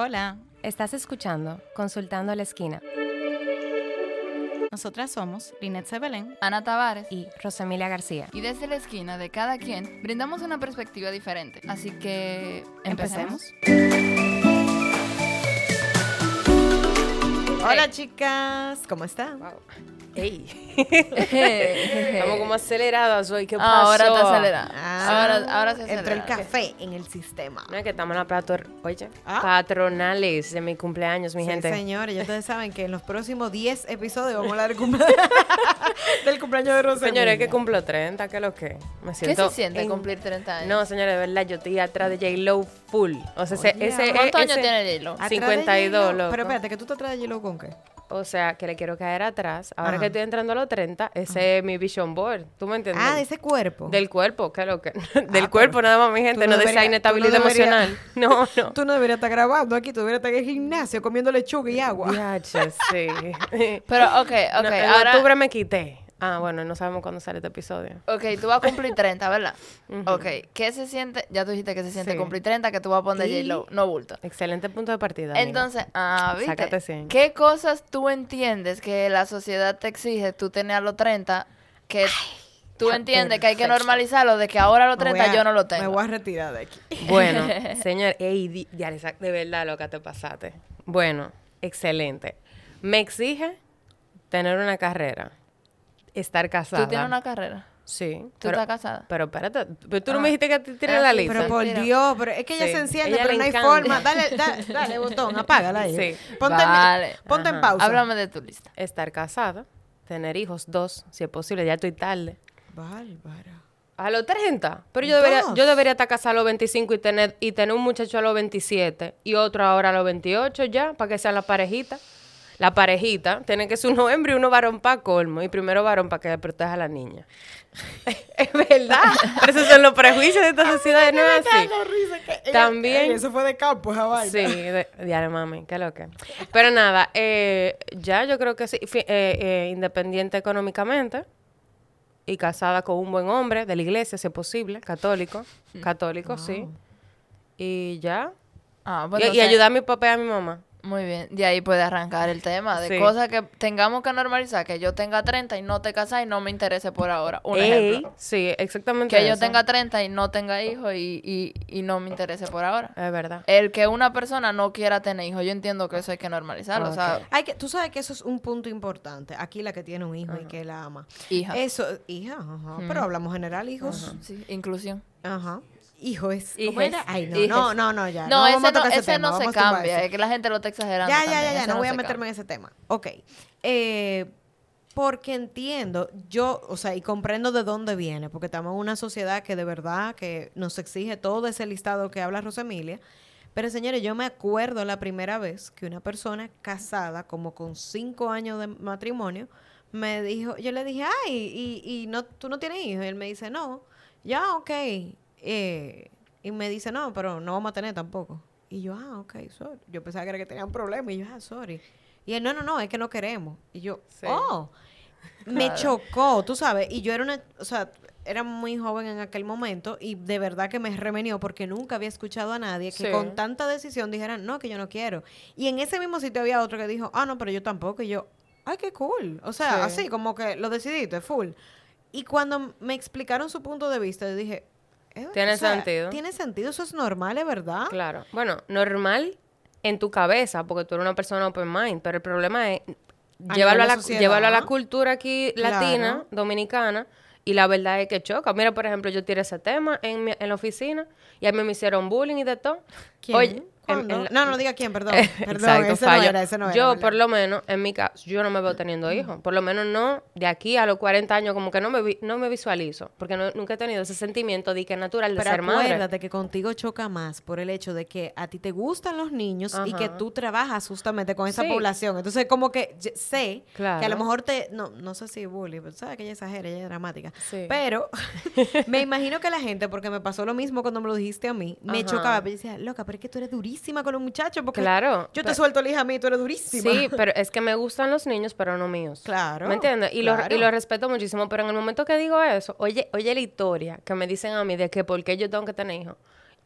Hola, Estás escuchando Consultando a la Esquina nosotras somos Linet Sebelén. Ana Tavares. y Rosemilia García. Y desde la esquina de cada quien brindamos una perspectiva diferente. Así que empecemos. Hola chicas, ¿cómo están? ¡Ey! Estamos como aceleradas hoy. ¿Qué pasó? Ahora está acelerada. Ah, ahora, ahora se Entró el acelera. café en el sistema. No es que estamos en la plato... Oye, Ah. patronales de mi cumpleaños, mi Sí, gente. señores, ya ustedes saben que en los próximos 10 episodios vamos a hablar del, cumple- del cumpleaños de Rosa. Señores, es que cumplo 30, ¿qué es lo que? Me ¿Qué siento se siente en- cumplir 30 años? No, señores, de verdad, yo estoy atrás de J-Lo full. O sea, ese, Oye, ese, ¿Cuántos años tiene J-Lo? 52, loco. Pero espérate, que tú te traes de J-Lo con qué? O sea, que le quiero caer atrás. Ahora Ajá. que estoy entrando a los 30, ese es mi vision board. ¿Tú me entiendes? Ah, de ese cuerpo. Del cuerpo, ¿qué es lo que? Del pero cuerpo nada más, mi gente, no, no de esa inestabilidad no emocional. No, no. Tú no deberías estar grabando aquí, tú deberías estar en el gimnasio comiendo lechuga y agua. Diache, sí. Pero, ok, ok. No, en ahora, octubre me quité. Ah, bueno, no sabemos cuándo sale este episodio. ok, tú vas a cumplir 30, ¿verdad? Ok, ¿qué se siente? Ya tú dijiste que se siente Sí. cumplir 30, que tú vas a poner Y- J-Lo, no bulto. Excelente punto de partida. amiga. Entonces, ah, ¿viste? Sácate 100. ¿Qué cosas tú entiendes que la sociedad te exige tú tener a los 30 que tú entiendes que hay que normalizarlo de que ahora a los Me voy 30 a- yo no lo Me tengo? voy a retirar de aquí. Bueno, señor, ey, ya, de verdad, loca, te pasaste. Bueno, excelente. Me exige tener una carrera, estar casada. ¿Tú tienes una carrera? Sí. ¿Tú pero, estás casada? pero espérate, pero tú no Ah. me dijiste que te tienes Ah, la sí, lista. Pero por. Dios, pero es que ella Sí. se enciende, Ella pero no hay encanta. forma. Dale, dale, dale, botón, apágala ahí. Sí. Ponte, en- Vale. ponte en pausa. Háblame de tu lista. Estar casada, tener hijos, dos, si es posible, ya estoy tarde. Bárbara. A los 30. Pero yo debería, yo debería estar casada a los 25 y tener, y tener un muchacho a los 27 y otro ahora a los 28 ya, para que sean la parejita. La parejita tiene que ser uno hembra y uno varón para colmo. Y primero varón para que proteja a la niña. es verdad. Pero esos son los prejuicios de esta sociedad. No es así. También- eso fue de campo, esa vaina. Sí, de, diario, mami, qué lo que. Pero nada, eh, ya yo creo que sí, eh, eh, independiente económicamente y casada con un buen hombre de la iglesia, si es posible, católico, católico, sí. Y ya. Ah, Y- pues y, ayudar a mi papá y a mi mamá. Muy bien, de ahí puede arrancar el tema de Sí. cosas que tengamos que normalizar, que yo tenga 30 y no te casas y no me interese por ahora. Un Ey, ejemplo. Sí, exactamente. Que yo tenga 30 y no tenga hijos y, y, y no me interese por ahora. Es verdad. El que una persona no quiera tener hijos, yo entiendo que eso hay que normalizarlo. O sea, Ok. Hay que, tú sabes que eso es un punto importante. Aquí la que tiene un hijo y que la ama. hija. Eso, hija, ajá. Pero hablamos general, hijos. Sí, inclusión. Ajá. Hijo es. ¿Cómo era? Ay, no, Hijes. no, no, no, ya. No, ese a no, ese no se cambia, es que la gente lo está exagerando. Ya, ya, también, ya, no voy a meterme cambia. en ese tema. Ok. Eh, porque entiendo, yo, o sea, y comprendo de dónde viene, porque estamos en una sociedad que de verdad que nos exige todo ese listado que habla Rosemilia. Pero señores, yo me acuerdo la primera vez que una persona casada, como con cinco años de matrimonio, me dijo, yo le dije, ay, y, y no, tú no tienes hijos. Y él me dice, no, ya, ok. Eh, y me dice, no, pero no vamos a tener tampoco. Y yo, ah, ok, sorry. Yo pensaba que era que tenían problemas. Y yo, ah, sorry. Y él, no, no, no, es que no queremos. Y yo, Sí. oh. Me Claro. chocó, tú sabes. Y yo era una, o sea, era muy joven en aquel momento y de verdad que me remenió porque nunca había escuchado a nadie que Sí. con tanta decisión dijeran, no, que yo no quiero. Y en ese mismo sitio había otro que dijo, ah, no, pero yo tampoco. Y yo, ay, qué cool. O sea, Sí. así como que lo decidiste, full. Y cuando me explicaron su punto de vista, yo dije, eh, Tiene o sea, sentido. Tiene sentido, eso es normal, es verdad. Claro. Bueno, normal en tu cabeza, porque tú eres una persona open mind, pero el problema es A llevarlo a, la, sociedad. llevarlo a la cultura aquí Claro. latina, dominicana, y la verdad es que choca. Mira, por ejemplo, yo tiré ese tema en, mi- en la oficina y a mí me hicieron bullying y de todo. ¿Quién? Oye, no, no diga quién, perdón. Perdón, Exacto, ese no era, ese no era, yo, ¿verdad? por lo menos, en mi caso, yo no me veo teniendo hijos. Por lo menos no de aquí a los 40 años, como que no me, vi- no me visualizo. Porque no- nunca he tenido ese sentimiento de que es natural de Pero ser madre. acuérdate que contigo choca más por el hecho de que a ti te gustan los niños y que tú trabajas justamente con esa Sí. población. Entonces, como que sé que a lo mejor te... No, no sé si bully, pero sabes que ella exagera, ella es dramática. Sí. Pero me imagino que la gente, porque me pasó lo mismo cuando me lo dijiste a mí, me Ajá. chocaba. Pero yo decía, loca, pero es que tú eres durísima con los muchachos. Porque Claro, Yo te pero- suelto la hija a mí y tú eres durísima. Sí, pero es que me gustan los niños, pero no míos. Claro, ¿Me entiendes? Y, claro. lo, y respeto muchísimo, pero en el momento que digo eso, oye, oye la historia que me dicen a mí de que por qué yo tengo que tener hijos.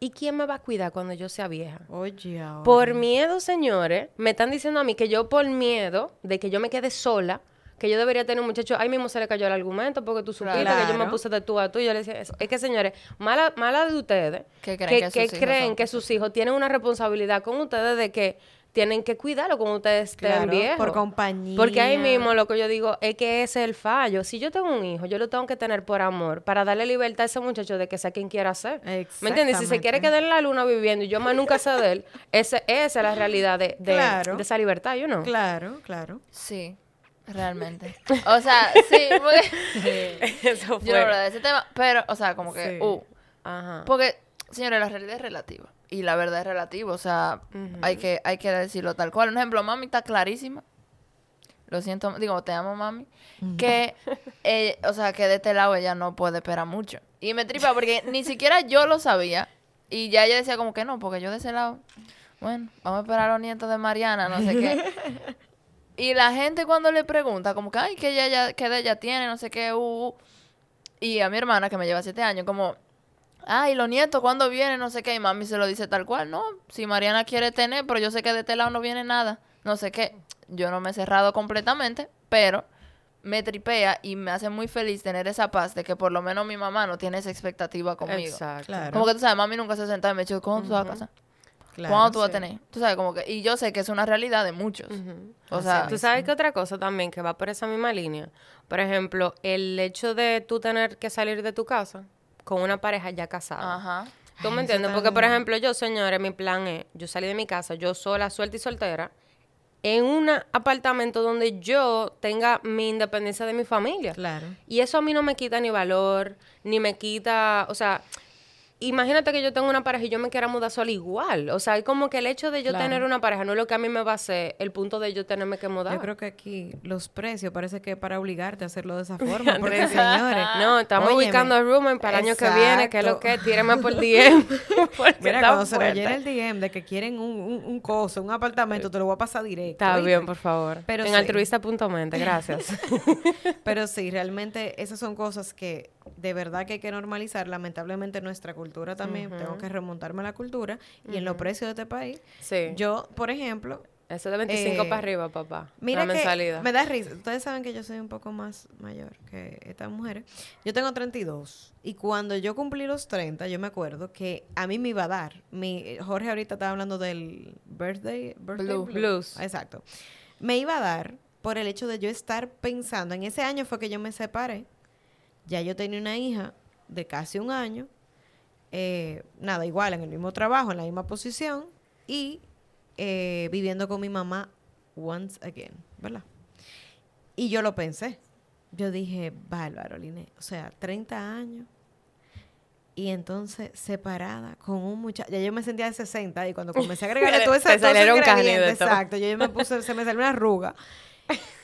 ¿y quién me va a cuidar cuando yo sea vieja? Oye, ahora. Por miedo, señores, me están diciendo a mí que yo por miedo de que yo me quede sola, que yo debería tener un muchacho, ahí mismo se le cayó el argumento porque tú supiste que yo me puse de tú a tú y yo le decía eso. Es que, señores, mala, mala de ustedes Que creen que sus hijos creen son que sus hijos tienen una responsabilidad con ustedes de que tienen que cuidarlo cuando ustedes estén Claro, viejos. por compañía. Porque ahí mismo lo que yo digo es que ese es el fallo. Si yo tengo un hijo, yo lo tengo que tener por amor, para darle libertad a ese muchacho de que sea quien quiera ser. ¿Me entiendes? Si se quiere quedar en la luna viviendo y yo más nunca sé de él, ese, esa es la realidad de, de, Claro. de esa libertad, you know? Claro, claro. Sí, realmente. O sea, sí, porque... Eso Yo no hablo de ese tema, pero, o sea, como que... Sí. uh, Ajá. porque, señores, la realidad es relativa. Y la verdad es relativa. O sea, hay, que, hay que decirlo tal cual. Un ejemplo, mami está clarísima. Lo siento, digo, te amo, mami. Que, eh, o sea, que de este lado ella no puede esperar mucho. Y me tripa porque ni siquiera yo lo sabía. Y ya ella decía como que no, porque yo de ese lado, bueno, vamos a esperar a los nietos de Mariana, no sé qué. Y la gente cuando le pregunta, como que, ay, que ella ya, que de ella tiene, no sé qué, uh, uh. Y a mi hermana, que me lleva siete años, como, ay, los nietos, ¿cuándo vienen? No sé qué. Y mami se lo dice tal cual, no, si Mariana quiere tener, pero yo sé que de este lado no viene nada, no sé qué. Yo no me he cerrado completamente, pero me tripea y me hace muy feliz tener esa paz de que por lo menos mi mamá no tiene esa expectativa conmigo. Exacto. Claro. Como que tú sabes, mami nunca se sentaba y me dijo, ¿cuándo tú vas a casar? Claro, ¿Cuándo tú vas a tener? Tú sabes, como que, y yo sé que es una realidad de muchos. O sea, Tú sabes que otra cosa también que va por esa misma línea. Por ejemplo, el hecho de tú tener que salir de tu casa con una pareja ya casada. ajá. ¿Tú me entiendes? Porque, por ejemplo, yo, señores, mi plan es, yo salí de mi casa, yo sola, suelta y soltera, en un apartamento donde yo tenga mi independencia de mi familia. Claro. Y eso a mí no me quita ni valor, ni me quita, o sea, imagínate que yo tengo una pareja y yo me quiera mudar sola igual. O sea, es como que el hecho de yo Claro. tener una pareja no es lo que a mí me va a hacer el punto de yo tenerme que mudar. Yo creo que aquí los precios parece que para obligarte a hacerlo de esa forma. Porque, señores. No, estamos óyeme, ubicando a Rumen para el año que viene, que es lo que, tíreme por DM. Mira, cuando se nos llene el DM de que quieren un, un, un coso, un apartamento, te lo voy a pasar directo. Está ¿oíste? bien, por favor. Pero en sí. altruista.mente, gracias. Pero sí, realmente esas son cosas que de verdad que hay que normalizar. Lamentablemente nuestra cultura también, tengo que remontarme a la cultura y en los precios de este país. Sí. Yo, por ejemplo, Eso de 25 Eh, para arriba, papá. Mira la que mensalidad. me da risa. Ustedes saben que yo soy un poco más mayor que estas mujeres. Yo tengo 32 y cuando yo cumplí los 30, yo me acuerdo que a mí me iba a dar. Mi Jorge ahorita estaba hablando del birthday, birthday Blue. Blues. Exacto. Me iba a dar por el hecho de yo estar pensando. En ese año fue que yo me separé. Ya yo tenía una hija de casi un año. Eh, nada, igual, en el mismo trabajo, en la misma posición. Y eh, viviendo con mi mamá once again, ¿verdad? Y yo lo pensé. Yo dije, bárbaro, Line. O sea, 30 años. Y entonces separada con un muchacho. Ya yo me sentía de 60 y cuando comencé a agregarle todo ese Te salieron. Exacto. Yo, yo me puse, se me salió una arruga.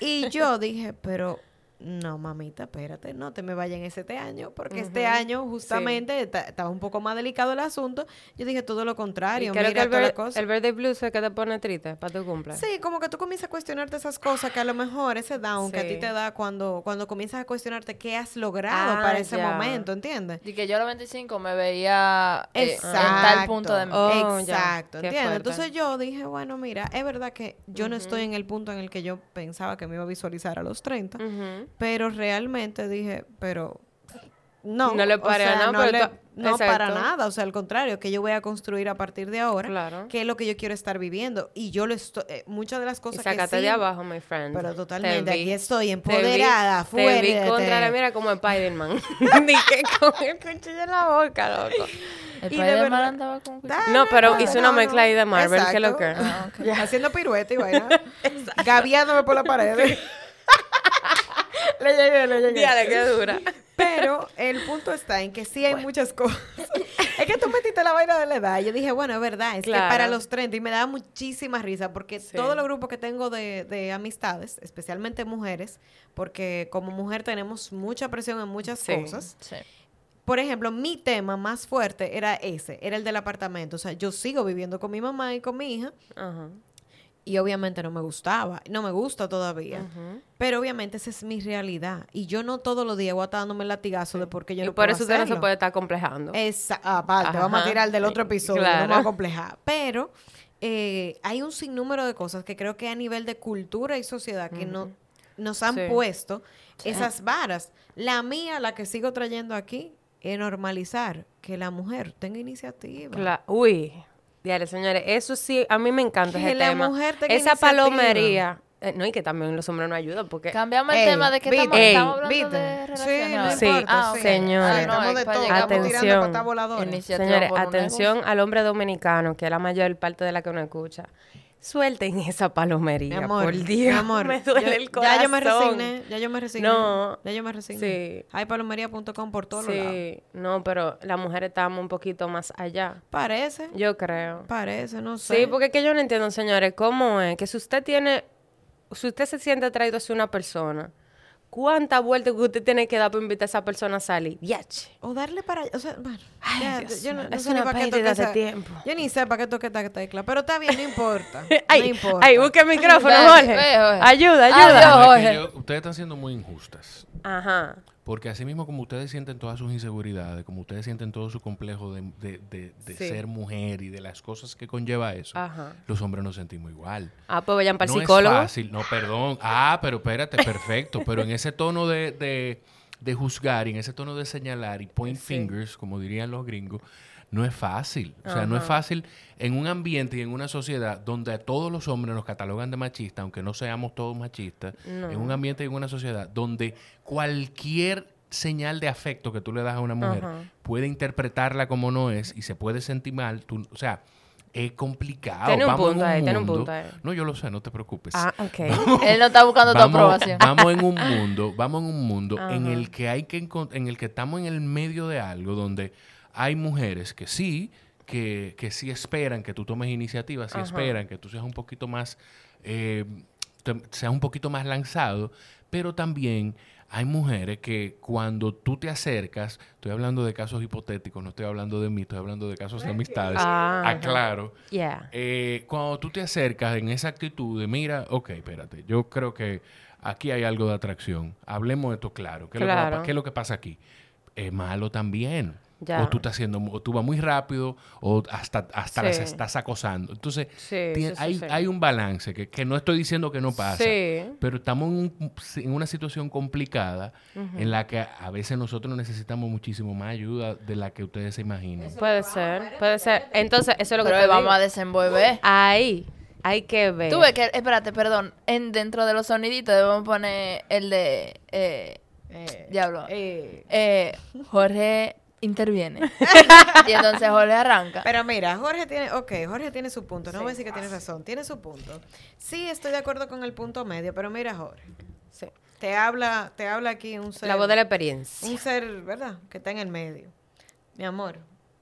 Y yo dije, pero no, mamita, espérate, no te me vayas en este año, porque este año justamente ta- estaba un poco más delicado el asunto. Yo dije todo lo Y contrario, creo que mira el, ver- cosa. el birthday blues es que te pone triste para tu cumpleaños. Sí, como que tú comienzas a cuestionarte esas cosas que a lo mejor ese down que a ti Sí. te da cuando, cuando comienzas a cuestionarte qué has logrado Ah, para ese ya. momento, ¿entiendes? Y que yo a los 25 me veía eh, en tal punto de mi Oh. Exacto, ¿entiendes? Entonces yo dije, bueno, mira, es verdad que yo no estoy en el punto en el que yo pensaba que me iba a visualizar a los 30, Ujú. Pero realmente dije, pero no. No le o paré a sea, nada, no, pero le- tú- no para nada, o sea, al contrario, que yo voy a construir a partir de ahora, Claro. que es lo que yo quiero estar viviendo. Y yo lo estoy, eh, muchas de las Y cosas sácate que sí, de abajo, my friend. pero Te totalmente, vi- aquí estoy te vi- empoderada, Te vi fuerte. contra la mira como Spider-Man. Ni que con el cuchillo en la boca, loco. El Y de Spider-Man verdad- andaba con. Dale, No, pero hizo una no, mezcla ahí de Marvel, que lo que. Ah, ok. Ya, haciendo pirueta y vaina. Gaviándome por la pared. Le llegué, le llegué. Qué dura. Pero el punto está en que sí hay muchas cosas. es que tú metiste la vaina de la edad. Yo dije, bueno, es verdad, es Claro. que para los 30 y me daba muchísima risa porque Sí. todos los grupos que tengo de, de amistades, especialmente mujeres, porque como mujer tenemos mucha presión en muchas Sí. cosas. Sí. Por ejemplo, mi tema más fuerte era ese, era el del apartamento. O sea, yo sigo viviendo con mi mamá y con mi hija. Ajá. Y obviamente no me gustaba, no me gusta todavía. Pero obviamente esa es mi realidad. Y yo no todos los días voy a estar dándome el latigazo de porque yo y no por puedo eso usted no se puede estar complejando. Esa, aparte, vamos a tirar del otro episodio, no Claro. vamos a complejar. Pero eh, hay un sinnúmero de cosas que creo que a nivel de cultura y sociedad que no, nos han Sí. puesto esas varas. La mía, la que sigo trayendo aquí, es normalizar que la mujer tenga iniciativa. Cla- Uy, diario, señores, eso sí, a mí me encanta Que ese la tema. mujer tenga Esa iniciativa. palomería. eh, no, y que también los hombres no ayudan porque... Cambiamos el Ey, tema de que estamos, ey, estamos hablando de Sí, no. Sí, importa. Ah, sí. señores. Ay, Ah, no, estamos es de para todo, llegar estamos por- tirando Atención. patas voladoras. Iniciativa Señores, por un atención al hombre dominicano, que es la mayor parte de la que uno escucha. Suelten esa Mi palomería, amor, por mi Dios. amor, me duele el corazón. Ya yo me resigné, ya yo me resigné. No, ya yo me resigné. sí. Hay palomería.com por todos lados. Sí, no, pero las mujeres estamos un poquito más allá. Parece, Yo creo. parece, no sé. Sí, porque es que yo no entiendo, señores, cómo es que si usted tiene, si usted se siente atraído hacia una persona, ¿cuántas vueltas que usted tiene que dar para invitar a esa persona a salir? Yache. O darle para allá. O sea, bueno. Ay, ya, Dios yo no, no es sé ni una para qué de esa- tiempo. Yo ni sé para qué toqué esta tecla. Pero está bien, no importa. Ay, no importa. ay, busque el micrófono, Jorge. Ayuda, Adiós. ayuda. Jorge. yo- ustedes están siendo muy injustas. Ajá. Porque así mismo como ustedes sienten todas sus inseguridades, como ustedes sienten todo su complejo de, de- de- de Sí. ser mujer y de las cosas que conlleva eso, Ajá. los hombres nos sentimos igual. Ah, pues vayan para el no psicólogo. es fácil, no, perdón. Ah, pero espérate, perfecto. Pero en ese tono de, de, de juzgar y en ese tono de señalar y point fingers, como dirían los gringos, no es fácil. O sea, no es fácil en un ambiente y en una sociedad donde a todos los hombres nos catalogan de machistas, aunque no seamos todos machistas, No. en un ambiente y en una sociedad donde cualquier señal de afecto que tú le das a una mujer Ajá. puede interpretarla como no es y se puede sentir mal. Tú, o sea, es complicado. Tiene un Vamos punto ahí, tiene un punto ahí. No, yo lo sé, no te preocupes. Ah, ok. Él no está buscando tu Vamos, aprobación. vamos en un mundo, vamos en un mundo en el que hay que en el que estamos en el medio de algo donde hay mujeres que sí, que, que sí esperan que tú tomes iniciativa, sí Ajá. esperan que tú seas un poquito más, eh, seas un poquito más lanzado, pero también hay mujeres que cuando tú te acercas, estoy hablando de casos hipotéticos, no estoy hablando de mí, estoy hablando de casos de amistades, Ah, aclaro. Yeah. Eh, cuando tú te acercas en esa actitud de, mira, ok, espérate, yo creo que aquí hay algo de atracción. Hablemos de esto claro. ¿Qué, Es, lo que va- Claro. qué es lo que pasa aquí? Es malo también. Ya. O tú estás haciendo, o tú vas muy rápido, o hasta, hasta las estás acosando. Entonces, Sí, sí, hay, sí. hay un balance que, que no estoy diciendo que no pasa, Sí. pero estamos en, un- en una situación complicada en la que a veces nosotros necesitamos muchísimo más ayuda de la que ustedes se imaginan. Puede ser, puede ser. Entonces, eso es lo que Pero te vamos digo. a desenvolver. Ahí, hay que ver. Tú ves que, espérate, perdón, en dentro de los soniditos debemos poner el de, eh, diablo, Eh, eh, Jorge interviene. y entonces Jorge arranca. Pero mira, Jorge tiene, ok, Jorge tiene su punto, no voy a decir que tiene razón, tiene su punto. Sí, estoy de acuerdo con el punto medio, pero mira, Jorge, Sí. te habla, te habla aquí un ser, La voz de la experiencia. un ser, ¿verdad? Que está en el medio. Mi amor,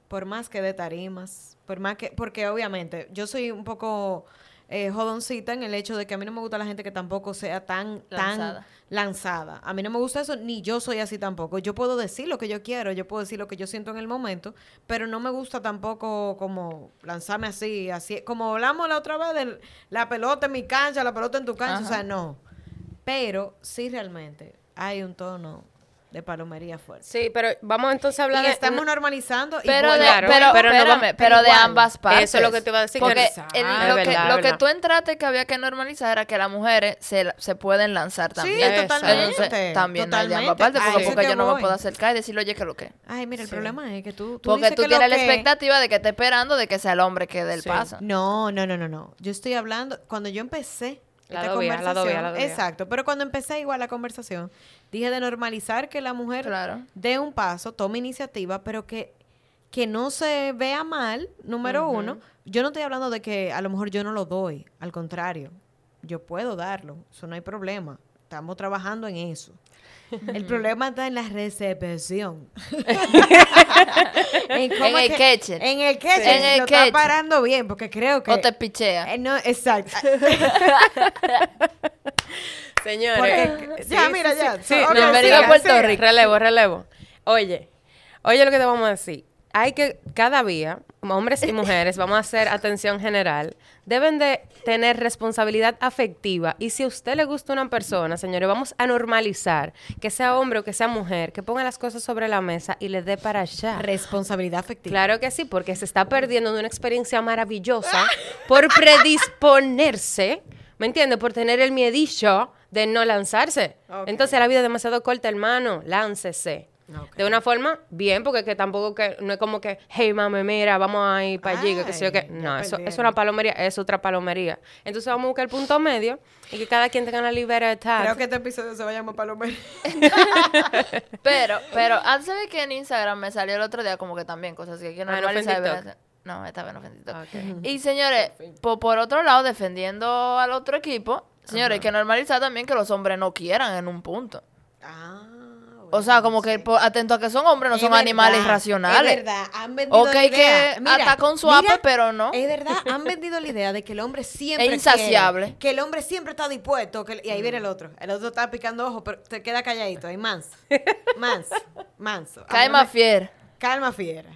por más que de tarimas, por más que, porque obviamente yo soy un poco eh, jodoncita en el hecho de que a mí no me gusta la gente que tampoco sea tan, Lanzada. tan lanzada. A mí no me gusta eso, ni yo soy así tampoco. Yo puedo decir lo que yo quiero, yo puedo decir lo que yo siento en el momento, pero no me gusta tampoco como lanzarme así, así, como hablamos la otra vez de la pelota en mi cancha, la pelota en tu cancha, o sea, no. Pero sí realmente hay un tono de palomería fuerte. Sí, pero vamos entonces a hablar Y de... estamos normalizando y Pero, de, claro, pero, pero no espérame, pero de ambas partes. Eso es lo que te iba a decir, que Porque el- lo, es que, verdad, lo que verdad. tú entraste que había que normalizar era que las mujeres se, se pueden lanzar también. Exacto. totalmente. Entonces, también hay de ambas totalmente. partes, porque, porque que yo no me voy. puedo acercar y decirle, oye, que lo que. Ay, mira, el Sí. problema es que tú, tú Porque dices tú que lo tienes la que- expectativa de que esté esperando de que sea el hombre que dé el Sí. paso. No, no, no, no, no. Yo estoy hablando, cuando yo empecé La esta dobia, la conversación, dobia, la dobia. exacto, pero cuando empecé igual la conversación, dije de normalizar que la mujer Claro. dé un paso, tome iniciativa, pero que, que no se vea mal, número uno. Yo no estoy hablando de que a lo mejor yo no lo doy, al contrario, yo puedo darlo, eso no hay problema. Estamos trabajando en eso. El problema está en la recepción. en, el que- catcher. En el catcher. En el lo está parando bien, porque creo que... O te pichea. Eh, no, exacto. Señores. Porque- ya, mira, ya. Sí, no, siga, a Puerto siga. Rico. Relevo, relevo. Oye, oye lo que te vamos a decir. Hay que, cada día, hombres y mujeres, vamos a hacer atención general, deben de tener responsabilidad afectiva. Y si a usted le gusta una persona, señores, vamos a normalizar que sea hombre o que sea mujer, que ponga las cosas sobre la mesa y le dé para allá. Responsabilidad afectiva. Claro que sí, porque se está perdiendo de una experiencia maravillosa por predisponerse, ¿me entiendes? Por tener el miedillo de no lanzarse. Entonces la vida es demasiado corta, hermano, láncese. Ok. De una forma bien, porque que tampoco que no es como que, hey mami, mira, vamos a ir para allí, que sé yo ya No, eso es una palomería, es otra palomería. Entonces vamos a buscar el punto medio y que cada quien tenga la libertad. Creo que este episodio se va a llamar Palomero. Pero, pero, antes de que en Instagram me salió el otro día como que también cosas que hay que Ah, ¿no fue en normalizar. No, esta vez no. Ok. Y señores, po- por, otro lado, defendiendo al otro equipo, señores, hay que normalizar también que los hombres no quieran en un punto. Ah, O sea, como que atento a que son hombres, no Es son verdad, animales irracionales. Es verdad, han vendido Ok, la idea. que hasta con su ape, pero no. Es verdad, han vendido la idea de que el hombre siempre Es insaciable. quiere, que el hombre siempre está dispuesto, que, y ahí viene el otro. El otro está picando ojos, pero te queda calladito, ahí manso. Manso, manso. Cae más fiera. Calma fiera.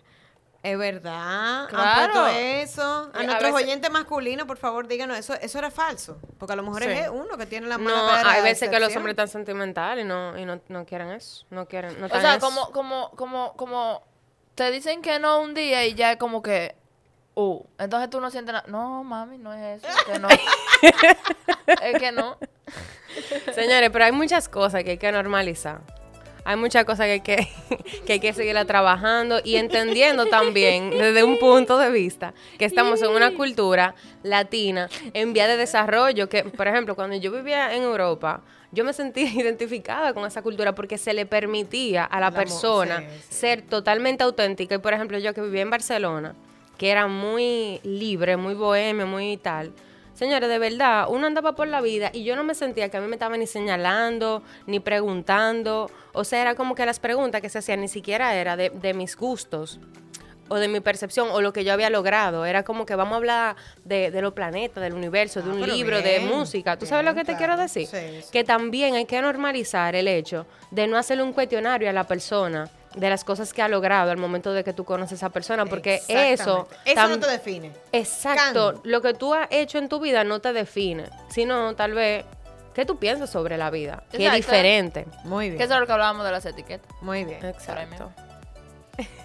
Es verdad. Claro. Han puesto eso. A a nuestros veces- oyentes masculinos, por favor, díganos, eso, eso era falso. Porque a lo mejor Sí. es uno que tiene la mala No, hay veces que los hombres están sentimentales y no, y no, no quieren eso. No quieren, no O sea, eso. como, como, como, como te dicen que no un día y ya es como que, uh, entonces tú no sientes nada. No, mami, no es eso, es que no. es que no. Señores, pero hay muchas cosas que hay que normalizar. Hay muchas cosas que hay que, que, hay que seguirla trabajando y entendiendo también desde un punto de vista que estamos en una cultura latina en vía de desarrollo. Que, por ejemplo, cuando yo vivía en Europa, yo me sentía identificada con esa cultura porque se le permitía a la persona sí, sí. ser totalmente auténtica. Y, por ejemplo, yo que vivía en Barcelona, que era muy libre, muy bohemio, muy tal. Señores, de verdad, uno andaba por la vida y yo no me sentía que a mí me estaban ni señalando, ni preguntando. O sea, era como que las preguntas que se hacían ni siquiera era de, de mis gustos o de mi percepción o lo que yo había logrado. Era como que vamos a hablar de, de los planetas, del universo, de Ah, un libro, de música. ¿Tú sabes lo que te quiero decir? Sí, sí. Que también hay que normalizar el hecho de no hacerle un cuestionario a la persona de las cosas que ha logrado al momento de que tú conoces a esa persona, porque eso... Eso no te define. Exacto, Can. lo que tú has hecho en tu vida no te define, sino tal vez qué tú piensas sobre la vida, que es diferente. Muy bien. Que eso es lo que hablábamos de las etiquetas. Muy bien. Exacto.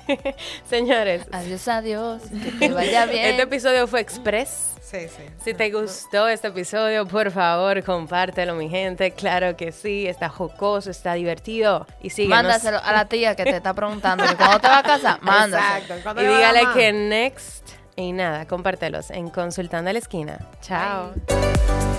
Señores, Adiós, adiós. Que te vaya bien. este episodio fue express. Sí, sí. Si te gustó este episodio, por favor, compártelo, mi gente. Claro que sí, está jocoso, está divertido. Y síguenos. Mándaselo a la tía que te está preguntando que cuando te va a casa, mándaselo. Exacto. ¿Cuándo Y dígale que next. Y nada, compártelos en Consultando a la Esquina. Chao. Bye.